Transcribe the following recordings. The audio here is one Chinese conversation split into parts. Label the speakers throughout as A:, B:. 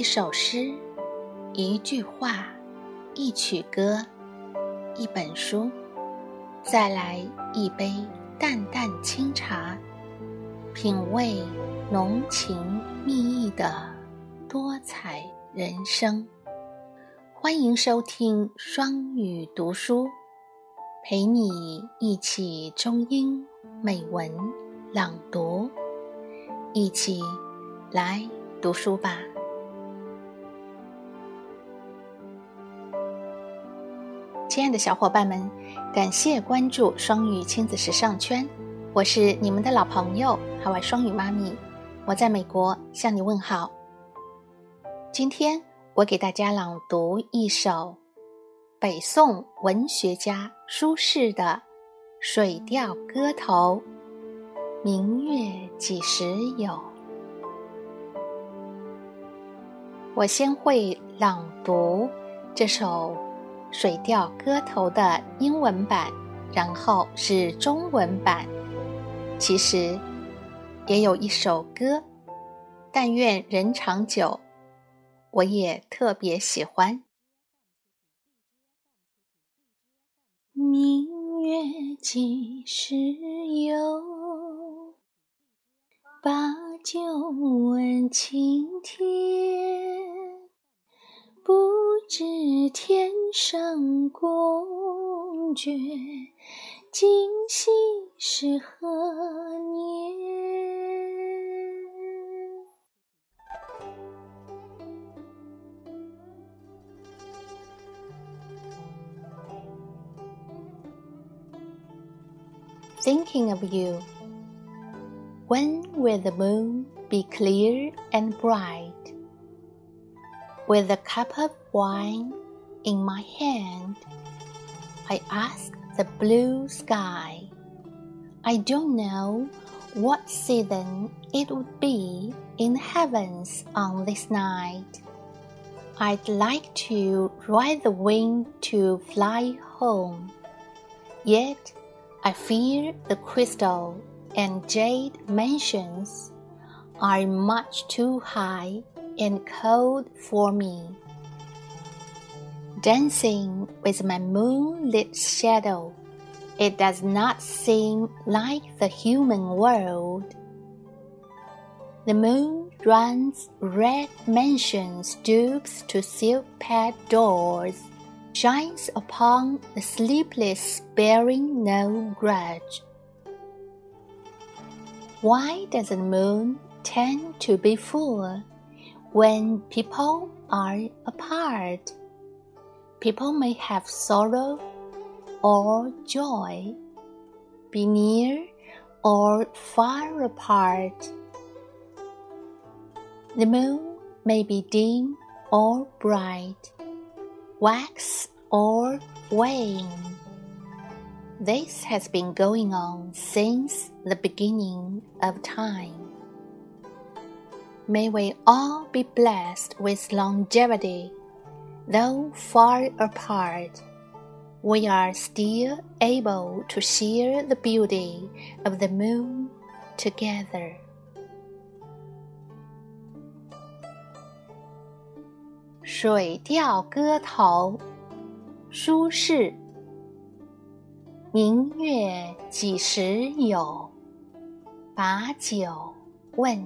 A: 一首诗，一句话，一曲歌，一本书，再来一杯淡淡清茶，品味浓情蜜意的多彩人生。欢迎收听双语读书，陪你一起中英美文朗读，一起来读书吧。亲爱的小伙伴们，感谢关注双语亲子时尚圈，我是你们的老朋友海外双语妈咪，我在美国向你问好。今天我给大家朗读一首北宋文学家苏轼的《水调歌头·明月几时有》。我先会朗读这首。《水调歌头》的英文版，然后是中文版。其实也有一首歌，但愿人长久，我也特别喜欢。明月几时有？把酒问青天。不知天上宫阙，今夕是何年？Thinking of you. When will the moon be clear and bright? With a cup of wine in my hand, I ask the blue sky. I don't know what season it would be in the heavens on this night. I'd like to ride the wind to fly home. Yet I fear the crystal and jade mansions are much too high and cold for me. Dancing with my moonlit shadow, it does not seem like the human world. The moon runs red mansions stoops to silk pad doors, shines upon the sleepless bearing no grudge. Why does the moon tend to be full when people are apart, people may have sorrow or joy, be near or far apart. The moon may be dim or bright, wax or wane. This has been going on since the beginning of time. May we all be blessed with longevity. Though far apart, we are still able to share the beauty of the moon together. 水调歌头，苏轼。明月几时有？把酒问。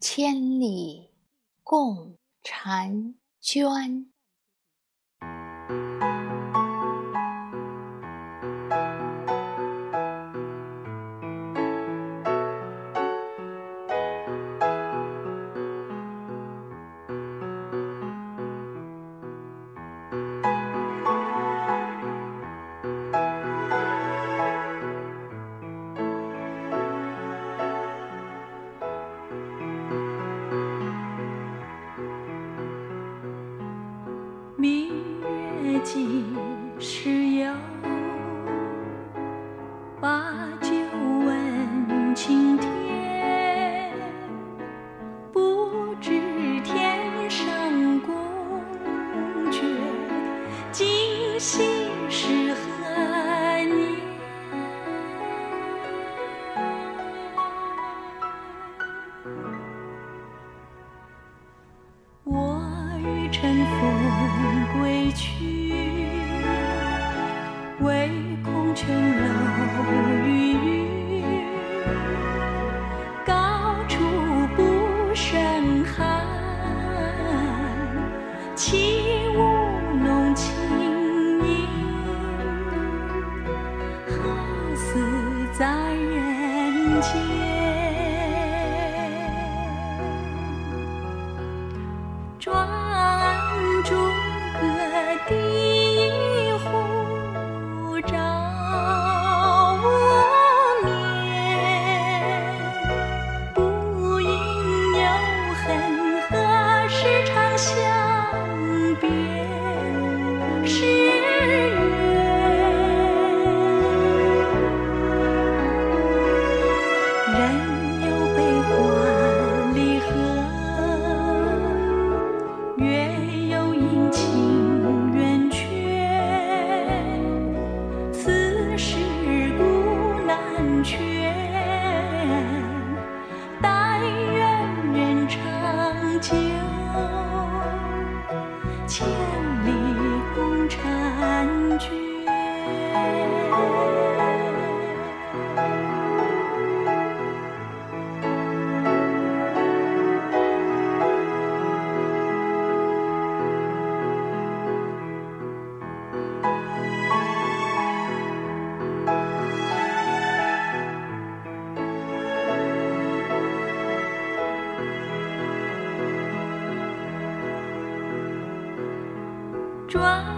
A: 千里
B: 共婵娟。
A: 我欲乘风归去。抓